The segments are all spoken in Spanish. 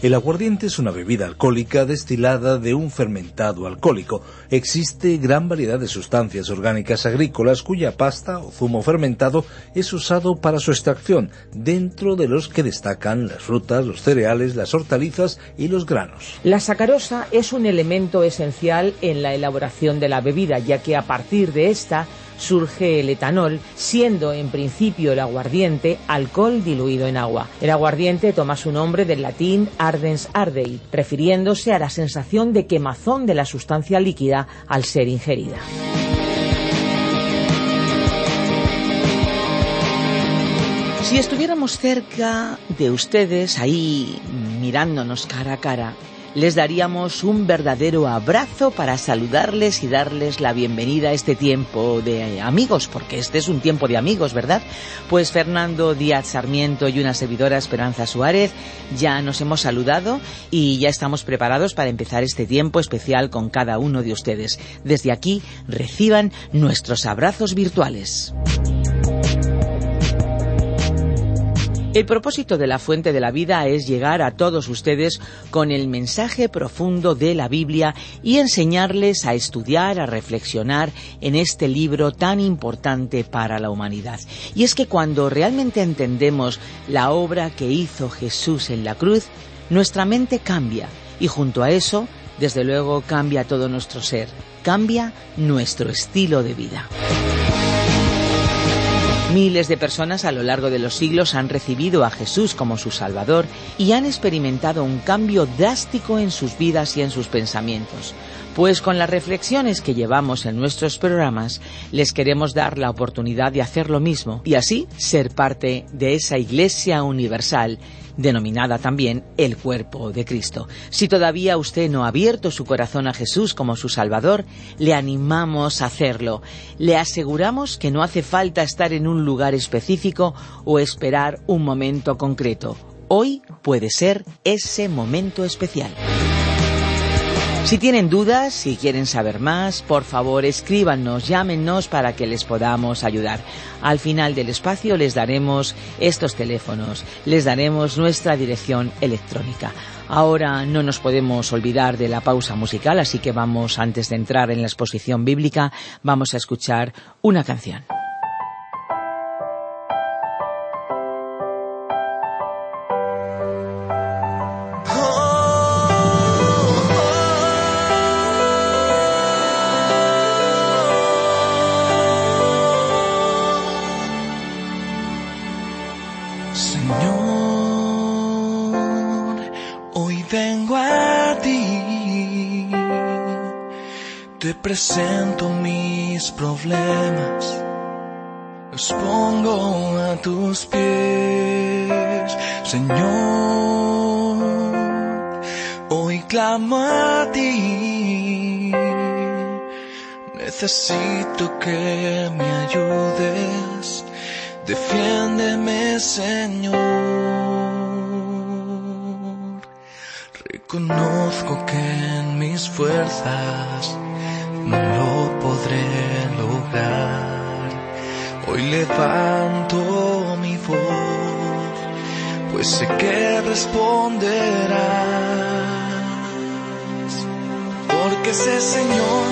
El aguardiente es una bebida alcohólica destilada de un fermentado alcohólico. Existe gran variedad de sustancias orgánicas agrícolas cuya pasta o zumo fermentado es usado para su extracción, dentro de los que destacan las frutas, los cereales, las hortalizas y los granos. La sacarosa es un elemento esencial en la elaboración de la bebida, ya que a partir de esta surge el etanol, siendo en principio el aguardiente alcohol diluido en agua. El aguardiente toma su nombre del latín ardens ardei, refiriéndose a la sensación de quemazón de la sustancia líquida al ser ingerida. Si estuviéramos cerca de ustedes, ahí mirándonos cara a cara, les daríamos un verdadero abrazo para saludarles y darles la bienvenida a este tiempo de amigos, porque este es un tiempo de amigos, ¿verdad? Pues Fernando Díaz Sarmiento y una servidora Esperanza Suárez ya nos hemos saludado y ya estamos preparados para empezar este tiempo especial con cada uno de ustedes. Desde aquí reciban nuestros abrazos virtuales. El propósito de la Fuente de la Vida es llegar a todos ustedes con el mensaje profundo de la Biblia y enseñarles a estudiar, a reflexionar en este libro tan importante para la humanidad. Y es que cuando realmente entendemos la obra que hizo Jesús en la cruz, nuestra mente cambia y junto a eso, desde luego, cambia todo nuestro ser, cambia nuestro estilo de vida. Miles de personas a lo largo de los siglos han recibido a Jesús como su Salvador y han experimentado un cambio drástico en sus vidas y en sus pensamientos. Pues con las reflexiones que llevamos en nuestros programas les queremos dar la oportunidad de hacer lo mismo y así ser parte de esa Iglesia universal denominada también el cuerpo de Cristo. Si todavía usted no ha abierto su corazón a Jesús como su Salvador, le animamos a hacerlo. Le aseguramos que no hace falta estar en un lugar específico o esperar un momento concreto. Hoy puede ser ese momento especial. Si tienen dudas, si quieren saber más, por favor escríbanos, llámenos para que les podamos ayudar. Al final del espacio les daremos estos teléfonos, les daremos nuestra dirección electrónica. Ahora no nos podemos olvidar de la pausa musical, así que vamos, antes de entrar en la exposición bíblica, vamos a escuchar una canción. Presento mis problemas, los pongo a tus pies, Señor. Hoy clamo a ti, necesito que me ayudes, defiéndeme, Señor. Reconozco que en mis fuerzas no lo podré lograr. Hoy levanto mi voz, pues sé que responderás. Porque sé, Señor,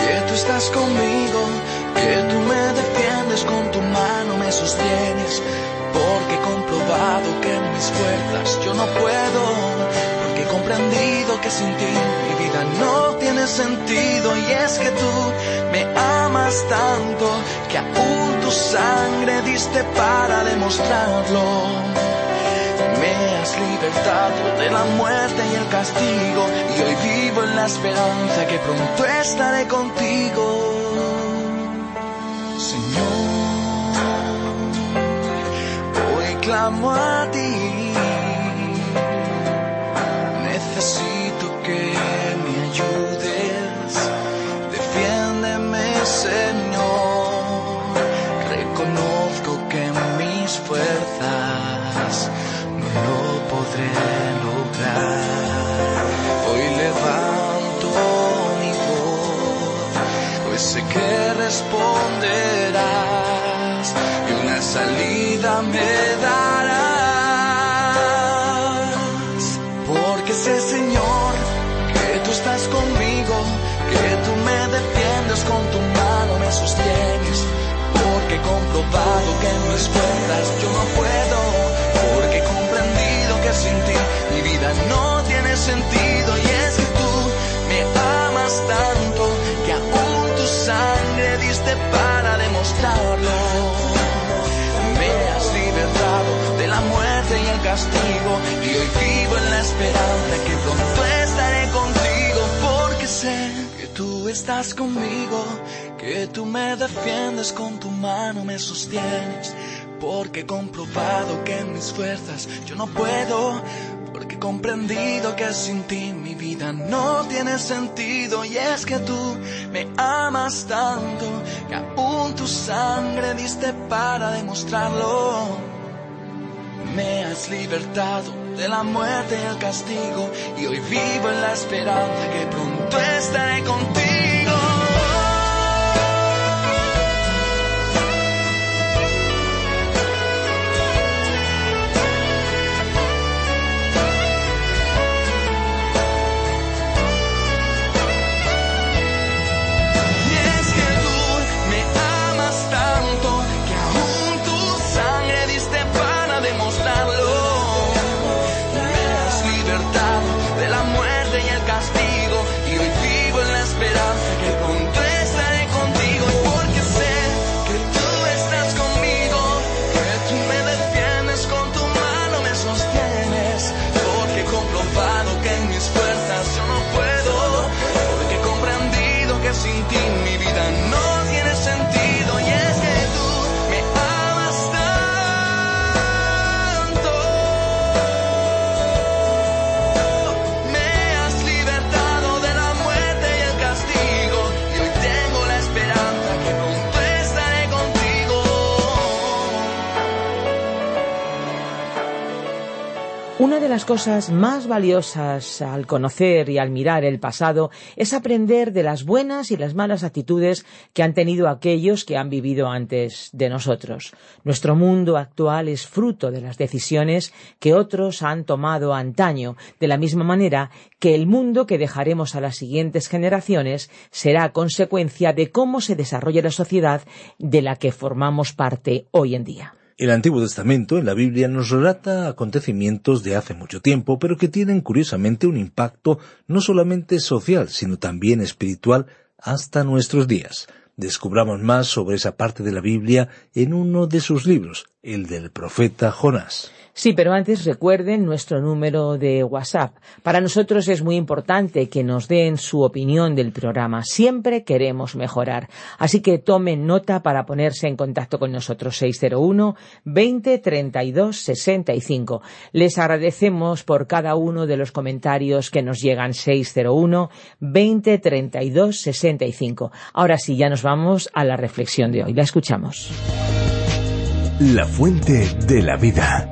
que tú estás conmigo, que tú me defiendes con tu mano, me sostienes. Porque he comprobado que en mis fuerzas yo no puedo, porque he comprendido que sin ti mi vida no sentido y es que tú me amas tanto que aún tu sangre diste para demostrarlo. Me has libertado de la muerte y el castigo y hoy vivo en la esperanza que pronto estaré contigo. Señor, hoy clamo a Señor, que responderás y una salida me darás. Porque sé, Señor, que tú estás conmigo, que tú me defiendes con tu mano, me sostienes. Porque he comprobado que en mis yo no puedo, porque he comprendido que sin ti mi vida no tiene sentido castigo y hoy vivo en la esperanza que pronto estaré contigo porque sé que tú estás conmigo, que tú me defiendes con tu mano, me sostienes. Porque he comprobado que en mis fuerzas yo no puedo, porque he comprendido que sin ti mi vida no tiene sentido y es que tú me amas tanto que aún tu sangre diste para demostrarlo. Me has libertado de la muerte y el castigo y hoy vivo en la esperanza que pronto estaré contigo. Las cosas más valiosas al conocer y al mirar el pasado es aprender de las buenas y las malas actitudes que han tenido aquellos que han vivido antes de nosotros. Nuestro mundo actual es fruto de las decisiones que otros han tomado antaño, de la misma manera que el mundo que dejaremos a las siguientes generaciones será consecuencia de cómo se desarrolla la sociedad de la que formamos parte hoy en día. El Antiguo Testamento en la Biblia nos relata acontecimientos de hace mucho tiempo, pero que tienen curiosamente un impacto no solamente social, sino también espiritual hasta nuestros días. Descubramos más sobre esa parte de la Biblia en uno de sus libros, el del profeta Jonás. Sí, pero antes recuerden nuestro número de WhatsApp. Para nosotros es muy importante que nos den su opinión del programa. Siempre queremos mejorar. Así que tomen nota para ponerse en contacto con nosotros 601 20 32 65. Les agradecemos por cada uno de los comentarios que nos llegan 601 20 32 65. Ahora sí, ya nos vamos a la reflexión de hoy. La escuchamos. La fuente de la vida.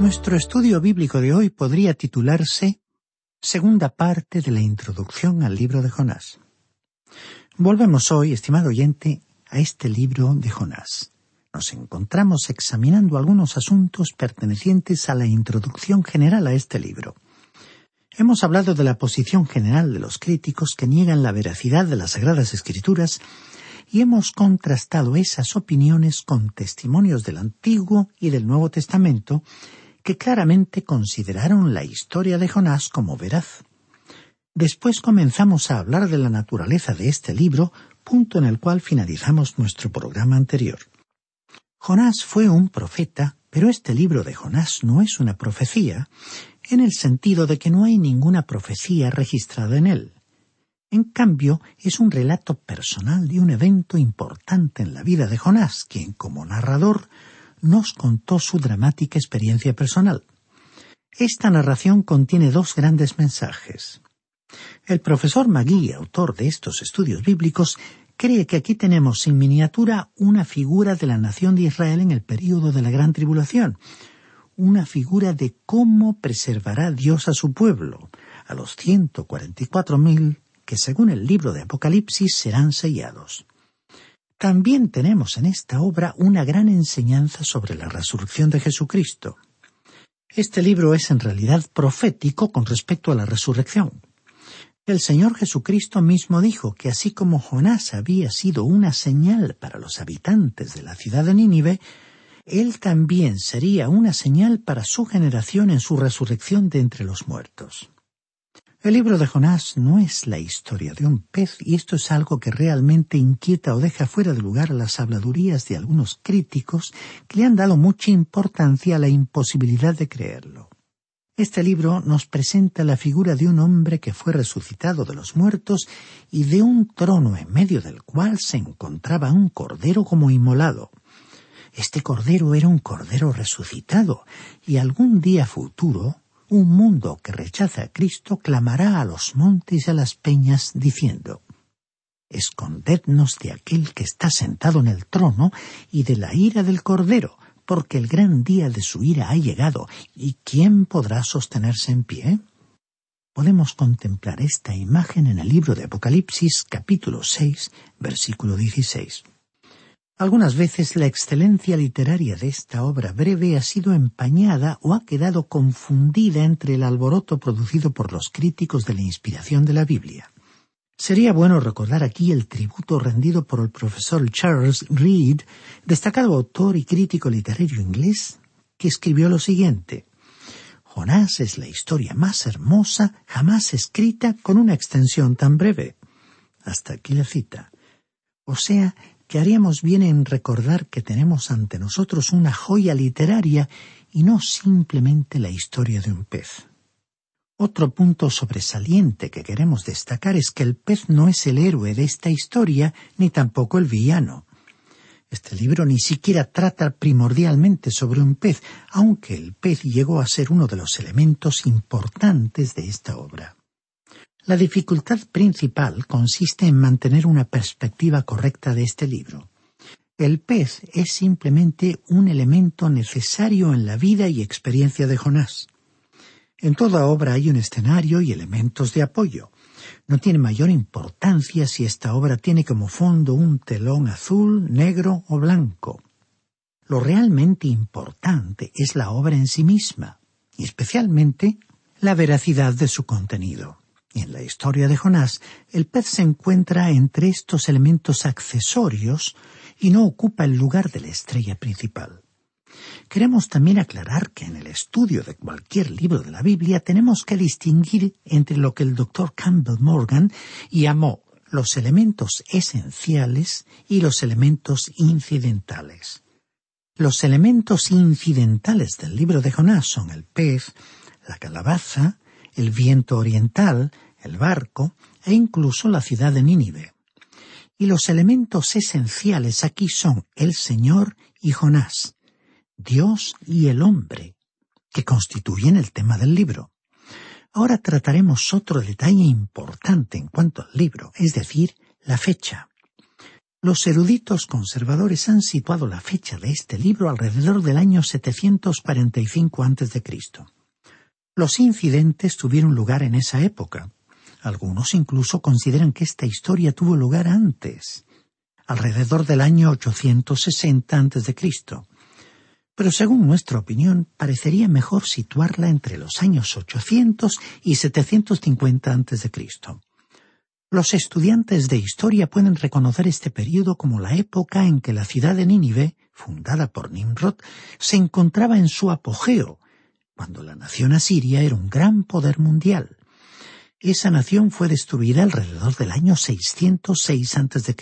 Nuestro estudio bíblico de hoy podría titularse Segunda parte de la introducción al libro de Jonás. Volvemos hoy, estimado oyente, a este libro de Jonás. Nos encontramos examinando algunos asuntos pertenecientes a la introducción general a este libro. Hemos hablado de la posición general de los críticos que niegan la veracidad de las Sagradas Escrituras y hemos contrastado esas opiniones con testimonios del Antiguo y del Nuevo Testamento que claramente consideraron la historia de Jonás como veraz. Después comenzamos a hablar de la naturaleza de este libro, punto en el cual finalizamos nuestro programa anterior. Jonás fue un profeta, pero este libro de Jonás no es una profecía, en el sentido de que no hay ninguna profecía registrada en él. En cambio, es un relato personal de un evento importante en la vida de Jonás, quien como narrador nos contó su dramática experiencia personal. Esta narración contiene dos grandes mensajes. El profesor Magui, autor de estos estudios bíblicos, cree que aquí tenemos en miniatura una figura de la nación de Israel en el período de la gran tribulación, una figura de cómo preservará Dios a su pueblo, a los 144.000 que según el libro de Apocalipsis serán sellados. También tenemos en esta obra una gran enseñanza sobre la resurrección de Jesucristo. Este libro es en realidad profético con respecto a la resurrección. El Señor Jesucristo mismo dijo que así como Jonás había sido una señal para los habitantes de la ciudad de Nínive, él también sería una señal para su generación en su resurrección de entre los muertos. El libro de Jonás no es la historia de un pez y esto es algo que realmente inquieta o deja fuera de lugar las habladurías de algunos críticos que le han dado mucha importancia a la imposibilidad de creerlo. Este libro nos presenta la figura de un hombre que fue resucitado de los muertos y de un trono en medio del cual se encontraba un cordero como inmolado. Este cordero era un cordero resucitado y algún día futuro un mundo que rechaza a Cristo clamará a los montes y a las peñas diciendo Escondednos de aquel que está sentado en el trono y de la ira del Cordero, porque el gran día de su ira ha llegado, ¿y quién podrá sostenerse en pie? Podemos contemplar esta imagen en el libro de Apocalipsis capítulo 6, versículo 16. Algunas veces la excelencia literaria de esta obra breve ha sido empañada o ha quedado confundida entre el alboroto producido por los críticos de la inspiración de la Biblia. Sería bueno recordar aquí el tributo rendido por el profesor Charles Reed, destacado autor y crítico literario inglés, que escribió lo siguiente Jonás es la historia más hermosa jamás escrita con una extensión tan breve. Hasta aquí la cita. O sea, que haríamos bien en recordar que tenemos ante nosotros una joya literaria y no simplemente la historia de un pez. Otro punto sobresaliente que queremos destacar es que el pez no es el héroe de esta historia ni tampoco el villano. Este libro ni siquiera trata primordialmente sobre un pez, aunque el pez llegó a ser uno de los elementos importantes de esta obra. La dificultad principal consiste en mantener una perspectiva correcta de este libro. El pez es simplemente un elemento necesario en la vida y experiencia de Jonás. En toda obra hay un escenario y elementos de apoyo. No tiene mayor importancia si esta obra tiene como fondo un telón azul, negro o blanco. Lo realmente importante es la obra en sí misma, y especialmente la veracidad de su contenido. En la historia de Jonás, el pez se encuentra entre estos elementos accesorios y no ocupa el lugar de la estrella principal. Queremos también aclarar que en el estudio de cualquier libro de la Biblia tenemos que distinguir entre lo que el doctor Campbell Morgan llamó los elementos esenciales y los elementos incidentales. Los elementos incidentales del libro de Jonás son el pez, la calabaza, el viento oriental, el barco e incluso la ciudad de Nínive. Y los elementos esenciales aquí son el Señor y Jonás, Dios y el hombre, que constituyen el tema del libro. Ahora trataremos otro detalle importante en cuanto al libro, es decir, la fecha. Los eruditos conservadores han situado la fecha de este libro alrededor del año 745 a.C. Los incidentes tuvieron lugar en esa época. Algunos incluso consideran que esta historia tuvo lugar antes, alrededor del año 860 a.C. Pero según nuestra opinión, parecería mejor situarla entre los años 800 y 750 a.C. Los estudiantes de historia pueden reconocer este período como la época en que la ciudad de Nínive, fundada por Nimrod, se encontraba en su apogeo cuando la nación asiria era un gran poder mundial. Esa nación fue destruida alrededor del año 606 a.C.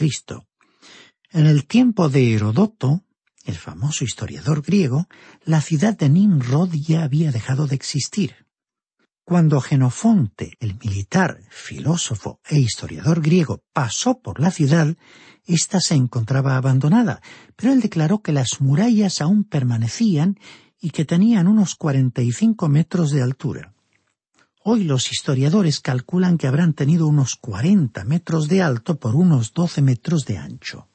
En el tiempo de Herodoto, el famoso historiador griego, la ciudad de Nimrod ya había dejado de existir. Cuando Genofonte, el militar, filósofo e historiador griego, pasó por la ciudad, ésta se encontraba abandonada, pero él declaró que las murallas aún permanecían y que tenían unos 45 metros de altura. Hoy los historiadores calculan que habrán tenido unos 40 metros de alto por unos 12 metros de ancho.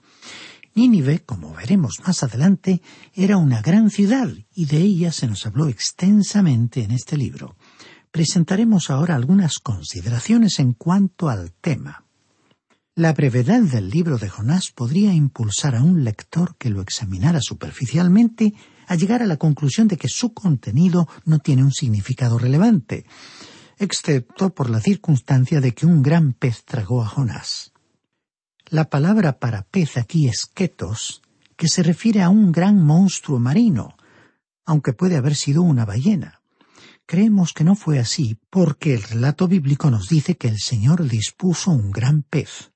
Nínive, como veremos más adelante, era una gran ciudad y de ella se nos habló extensamente en este libro. Presentaremos ahora algunas consideraciones en cuanto al tema. La brevedad del libro de Jonás podría impulsar a un lector que lo examinara superficialmente a llegar a la conclusión de que su contenido no tiene un significado relevante, excepto por la circunstancia de que un gran pez tragó a Jonás. La palabra para pez aquí es ketos, que se refiere a un gran monstruo marino, aunque puede haber sido una ballena. Creemos que no fue así porque el relato bíblico nos dice que el Señor dispuso un gran pez.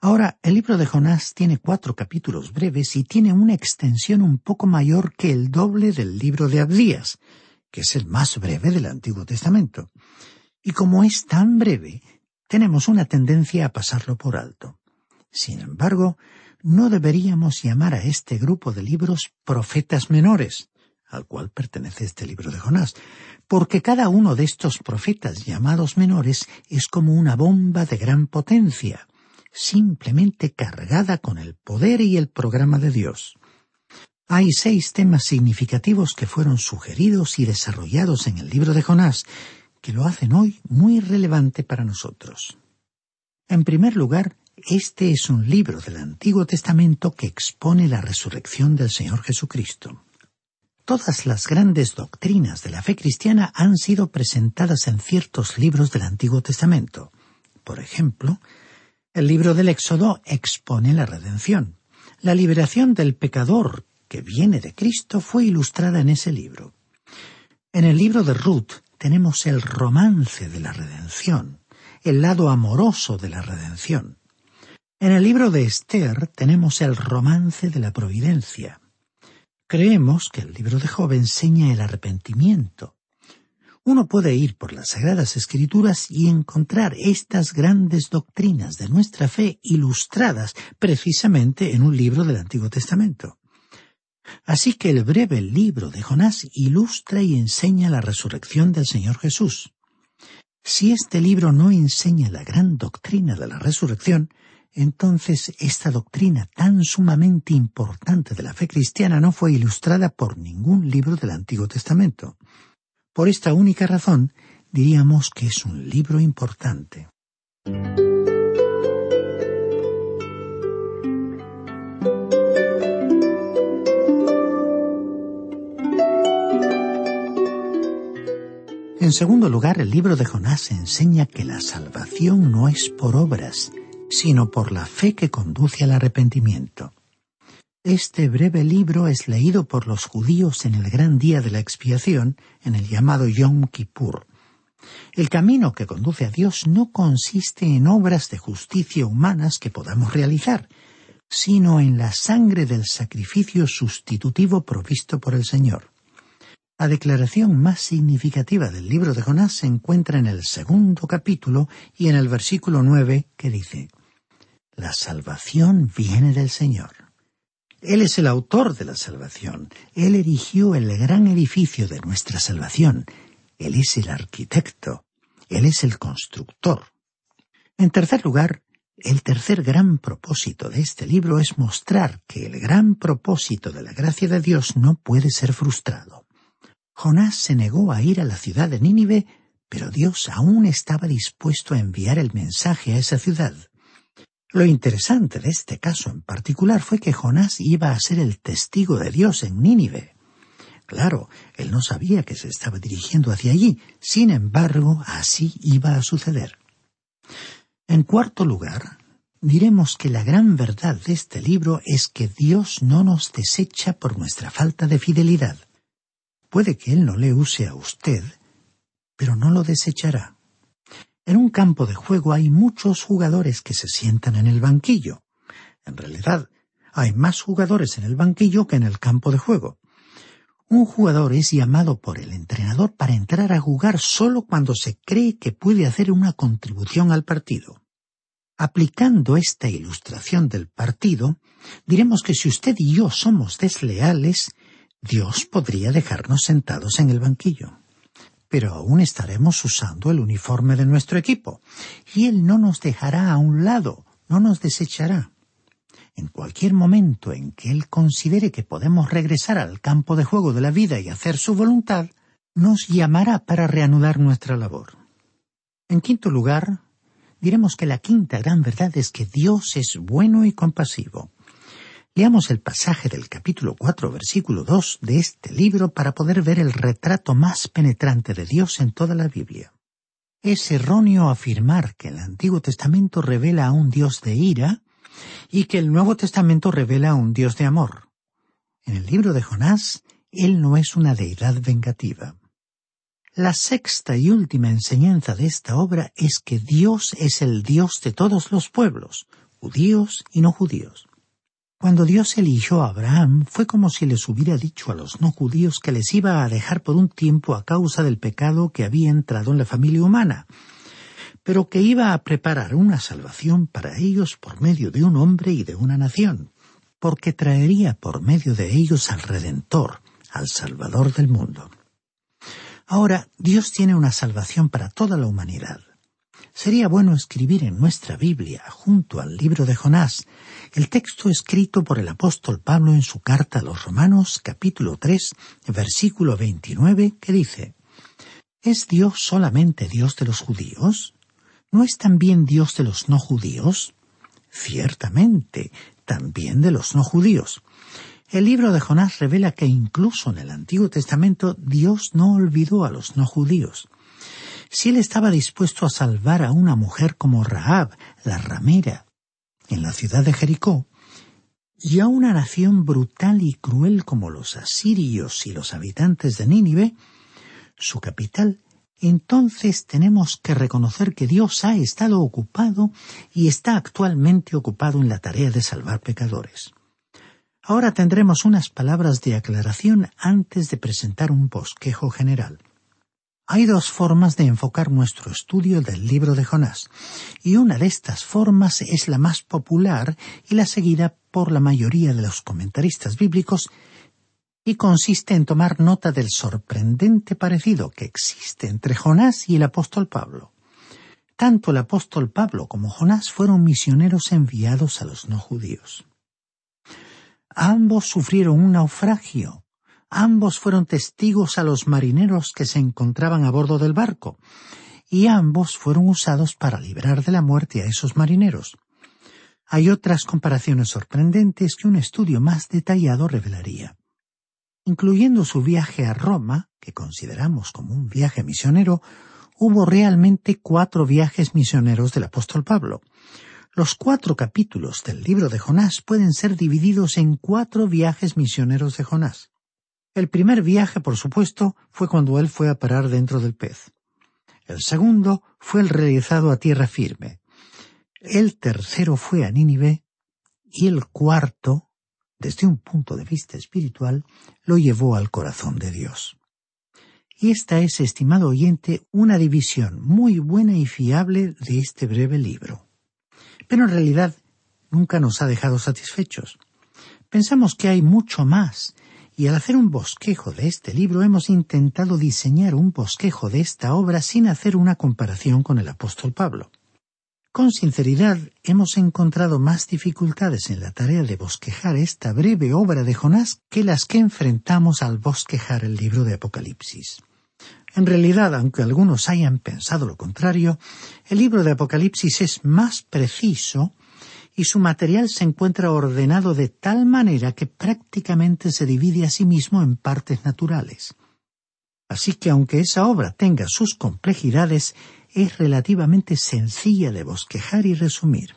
Ahora, el libro de Jonás tiene cuatro capítulos breves y tiene una extensión un poco mayor que el doble del libro de Abdías, que es el más breve del Antiguo Testamento. Y como es tan breve, tenemos una tendencia a pasarlo por alto. Sin embargo, no deberíamos llamar a este grupo de libros profetas menores, al cual pertenece este libro de Jonás, porque cada uno de estos profetas llamados menores es como una bomba de gran potencia, simplemente cargada con el poder y el programa de Dios. Hay seis temas significativos que fueron sugeridos y desarrollados en el libro de Jonás, que lo hacen hoy muy relevante para nosotros. En primer lugar, este es un libro del Antiguo Testamento que expone la resurrección del Señor Jesucristo. Todas las grandes doctrinas de la fe cristiana han sido presentadas en ciertos libros del Antiguo Testamento. Por ejemplo, el libro del Éxodo expone la redención. La liberación del pecador que viene de Cristo fue ilustrada en ese libro. En el libro de Ruth tenemos el romance de la redención, el lado amoroso de la redención. En el libro de Esther tenemos el romance de la providencia. Creemos que el libro de Job enseña el arrepentimiento. Uno puede ir por las Sagradas Escrituras y encontrar estas grandes doctrinas de nuestra fe ilustradas precisamente en un libro del Antiguo Testamento. Así que el breve libro de Jonás ilustra y enseña la resurrección del Señor Jesús. Si este libro no enseña la gran doctrina de la resurrección, entonces esta doctrina tan sumamente importante de la fe cristiana no fue ilustrada por ningún libro del Antiguo Testamento. Por esta única razón, diríamos que es un libro importante. En segundo lugar, el libro de Jonás enseña que la salvación no es por obras, sino por la fe que conduce al arrepentimiento. Este breve libro es leído por los judíos en el gran día de la expiación, en el llamado Yom Kippur. El camino que conduce a Dios no consiste en obras de justicia humanas que podamos realizar, sino en la sangre del sacrificio sustitutivo provisto por el Señor. La declaración más significativa del libro de Jonás se encuentra en el segundo capítulo y en el versículo nueve que dice La salvación viene del Señor. Él es el autor de la salvación. Él erigió el gran edificio de nuestra salvación. Él es el arquitecto. Él es el constructor. En tercer lugar, el tercer gran propósito de este libro es mostrar que el gran propósito de la gracia de Dios no puede ser frustrado. Jonás se negó a ir a la ciudad de Nínive, pero Dios aún estaba dispuesto a enviar el mensaje a esa ciudad. Lo interesante de este caso en particular fue que Jonás iba a ser el testigo de Dios en Nínive. Claro, él no sabía que se estaba dirigiendo hacia allí, sin embargo, así iba a suceder. En cuarto lugar, diremos que la gran verdad de este libro es que Dios no nos desecha por nuestra falta de fidelidad. Puede que Él no le use a usted, pero no lo desechará. En un campo de juego hay muchos jugadores que se sientan en el banquillo. En realidad, hay más jugadores en el banquillo que en el campo de juego. Un jugador es llamado por el entrenador para entrar a jugar solo cuando se cree que puede hacer una contribución al partido. Aplicando esta ilustración del partido, diremos que si usted y yo somos desleales, Dios podría dejarnos sentados en el banquillo. Pero aún estaremos usando el uniforme de nuestro equipo, y Él no nos dejará a un lado, no nos desechará. En cualquier momento en que Él considere que podemos regresar al campo de juego de la vida y hacer su voluntad, nos llamará para reanudar nuestra labor. En quinto lugar, diremos que la quinta gran verdad es que Dios es bueno y compasivo. Leamos el pasaje del capítulo 4, versículo 2 de este libro para poder ver el retrato más penetrante de Dios en toda la Biblia. Es erróneo afirmar que el Antiguo Testamento revela a un Dios de ira y que el Nuevo Testamento revela a un Dios de amor. En el libro de Jonás, Él no es una deidad vengativa. La sexta y última enseñanza de esta obra es que Dios es el Dios de todos los pueblos, judíos y no judíos. Cuando Dios eligió a Abraham fue como si les hubiera dicho a los no judíos que les iba a dejar por un tiempo a causa del pecado que había entrado en la familia humana, pero que iba a preparar una salvación para ellos por medio de un hombre y de una nación, porque traería por medio de ellos al Redentor, al Salvador del mundo. Ahora Dios tiene una salvación para toda la humanidad. Sería bueno escribir en nuestra Biblia, junto al libro de Jonás, el texto escrito por el apóstol Pablo en su carta a los Romanos, capítulo 3, versículo 29, que dice, ¿Es Dios solamente Dios de los judíos? ¿No es también Dios de los no judíos? Ciertamente, también de los no judíos. El libro de Jonás revela que incluso en el Antiguo Testamento Dios no olvidó a los no judíos. Si él estaba dispuesto a salvar a una mujer como Rahab, la ramera, en la ciudad de Jericó, y a una nación brutal y cruel como los asirios y los habitantes de Nínive, su capital, entonces tenemos que reconocer que Dios ha estado ocupado y está actualmente ocupado en la tarea de salvar pecadores. Ahora tendremos unas palabras de aclaración antes de presentar un bosquejo general. Hay dos formas de enfocar nuestro estudio del libro de Jonás, y una de estas formas es la más popular y la seguida por la mayoría de los comentaristas bíblicos, y consiste en tomar nota del sorprendente parecido que existe entre Jonás y el apóstol Pablo. Tanto el apóstol Pablo como Jonás fueron misioneros enviados a los no judíos. Ambos sufrieron un naufragio. Ambos fueron testigos a los marineros que se encontraban a bordo del barco, y ambos fueron usados para librar de la muerte a esos marineros. Hay otras comparaciones sorprendentes que un estudio más detallado revelaría. Incluyendo su viaje a Roma, que consideramos como un viaje misionero, hubo realmente cuatro viajes misioneros del apóstol Pablo, los cuatro capítulos del libro de Jonás pueden ser divididos en cuatro viajes misioneros de Jonás. El primer viaje, por supuesto, fue cuando él fue a parar dentro del pez. El segundo fue el realizado a tierra firme. El tercero fue a Nínive y el cuarto, desde un punto de vista espiritual, lo llevó al corazón de Dios. Y esta es, estimado oyente, una división muy buena y fiable de este breve libro pero en realidad nunca nos ha dejado satisfechos. Pensamos que hay mucho más, y al hacer un bosquejo de este libro hemos intentado diseñar un bosquejo de esta obra sin hacer una comparación con el apóstol Pablo. Con sinceridad, hemos encontrado más dificultades en la tarea de bosquejar esta breve obra de Jonás que las que enfrentamos al bosquejar el libro de Apocalipsis. En realidad, aunque algunos hayan pensado lo contrario, el libro de Apocalipsis es más preciso y su material se encuentra ordenado de tal manera que prácticamente se divide a sí mismo en partes naturales. Así que aunque esa obra tenga sus complejidades, es relativamente sencilla de bosquejar y resumir.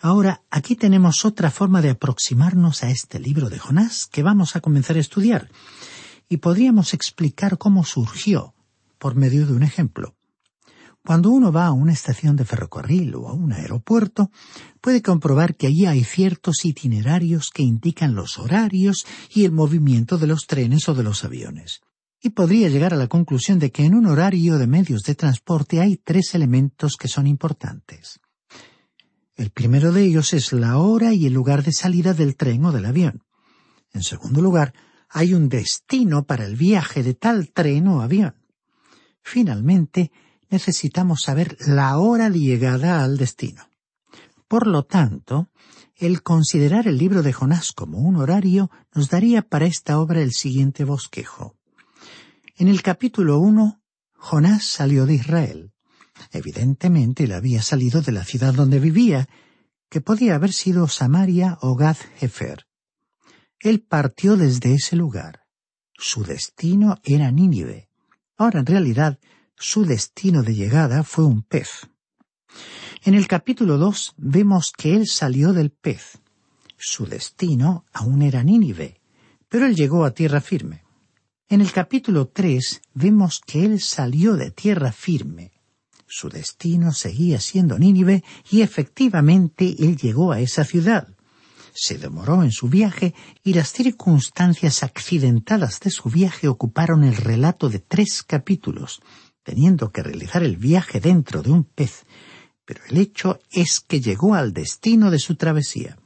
Ahora, aquí tenemos otra forma de aproximarnos a este libro de Jonás que vamos a comenzar a estudiar, y podríamos explicar cómo surgió por medio de un ejemplo. Cuando uno va a una estación de ferrocarril o a un aeropuerto, puede comprobar que allí hay ciertos itinerarios que indican los horarios y el movimiento de los trenes o de los aviones. Y podría llegar a la conclusión de que en un horario de medios de transporte hay tres elementos que son importantes. El primero de ellos es la hora y el lugar de salida del tren o del avión. En segundo lugar, hay un destino para el viaje de tal tren o avión. Finalmente, necesitamos saber la hora de llegada al destino. Por lo tanto, el considerar el libro de Jonás como un horario nos daría para esta obra el siguiente bosquejo. En el capítulo 1, Jonás salió de Israel. Evidentemente él había salido de la ciudad donde vivía, que podía haber sido Samaria o Gad Hefer. Él partió desde ese lugar. Su destino era Nínive. Ahora en realidad su destino de llegada fue un pez. En el capítulo 2 vemos que él salió del pez. Su destino aún era Nínive, pero él llegó a tierra firme. En el capítulo 3 vemos que él salió de tierra firme. Su destino seguía siendo Nínive y efectivamente él llegó a esa ciudad. Se demoró en su viaje y las circunstancias accidentadas de su viaje ocuparon el relato de tres capítulos, teniendo que realizar el viaje dentro de un pez, pero el hecho es que llegó al destino de su travesía.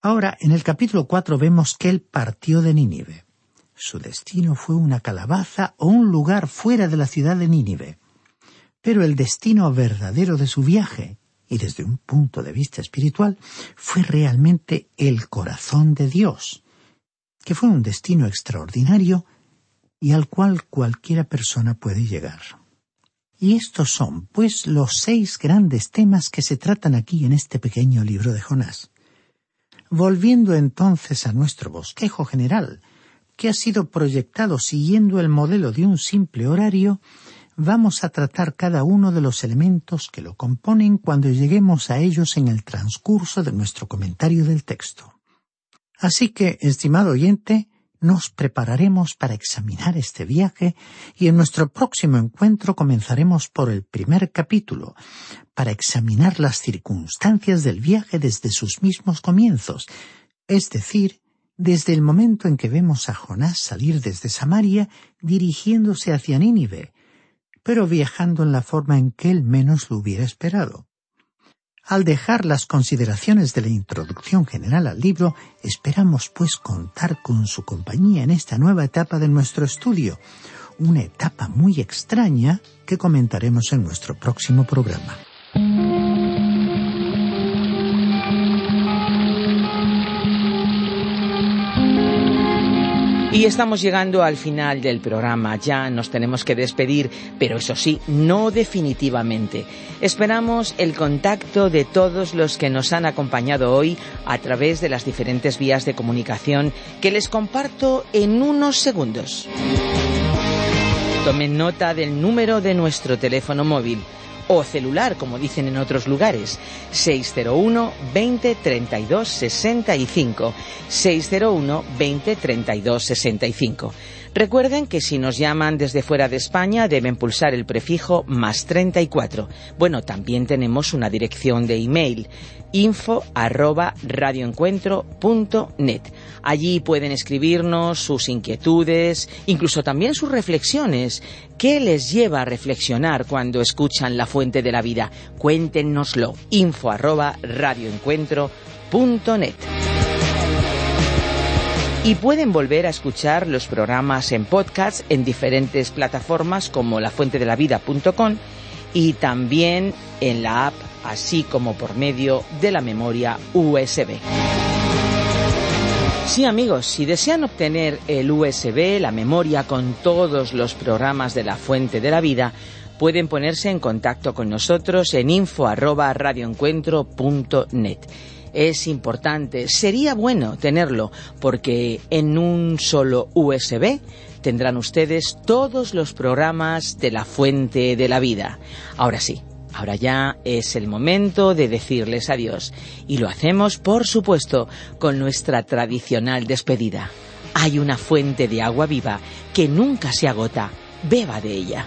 Ahora, en el capítulo cuatro vemos que él partió de Nínive. Su destino fue una calabaza o un lugar fuera de la ciudad de Nínive. Pero el destino verdadero de su viaje, y desde un punto de vista espiritual, fue realmente el corazón de Dios, que fue un destino extraordinario y al cual cualquiera persona puede llegar. Y estos son, pues, los seis grandes temas que se tratan aquí en este pequeño libro de Jonás. Volviendo entonces a nuestro bosquejo general, que ha sido proyectado siguiendo el modelo de un simple horario, vamos a tratar cada uno de los elementos que lo componen cuando lleguemos a ellos en el transcurso de nuestro comentario del texto. Así que, estimado oyente, nos prepararemos para examinar este viaje y en nuestro próximo encuentro comenzaremos por el primer capítulo, para examinar las circunstancias del viaje desde sus mismos comienzos, es decir, desde el momento en que vemos a Jonás salir desde Samaria dirigiéndose hacia Nínive, pero viajando en la forma en que él menos lo hubiera esperado. Al dejar las consideraciones de la introducción general al libro, esperamos pues contar con su compañía en esta nueva etapa de nuestro estudio, una etapa muy extraña que comentaremos en nuestro próximo programa. Y estamos llegando al final del programa, ya nos tenemos que despedir, pero eso sí, no definitivamente. Esperamos el contacto de todos los que nos han acompañado hoy a través de las diferentes vías de comunicación que les comparto en unos segundos. Tomen nota del número de nuestro teléfono móvil o celular, como dicen en otros lugares, 601 20 32 65, 601 20 32 65. Recuerden que si nos llaman desde fuera de España deben pulsar el prefijo más 34. Bueno, también tenemos una dirección de email info arroba radioencuentro.net. Allí pueden escribirnos sus inquietudes, incluso también sus reflexiones. ¿Qué les lleva a reflexionar cuando escuchan la fuente de la vida? Cuéntenoslo. info arroba radioencuentro.net y pueden volver a escuchar los programas en podcast en diferentes plataformas como lafuentedelavida.com y también en la app, así como por medio de la memoria USB. Sí amigos, si desean obtener el USB, la memoria con todos los programas de la Fuente de la Vida, pueden ponerse en contacto con nosotros en info@radioencuentro.net es importante. Sería bueno tenerlo porque en un solo USB tendrán ustedes todos los programas de la fuente de la vida. Ahora sí, ahora ya es el momento de decirles adiós. Y lo hacemos, por supuesto, con nuestra tradicional despedida. Hay una fuente de agua viva que nunca se agota. Beba de ella.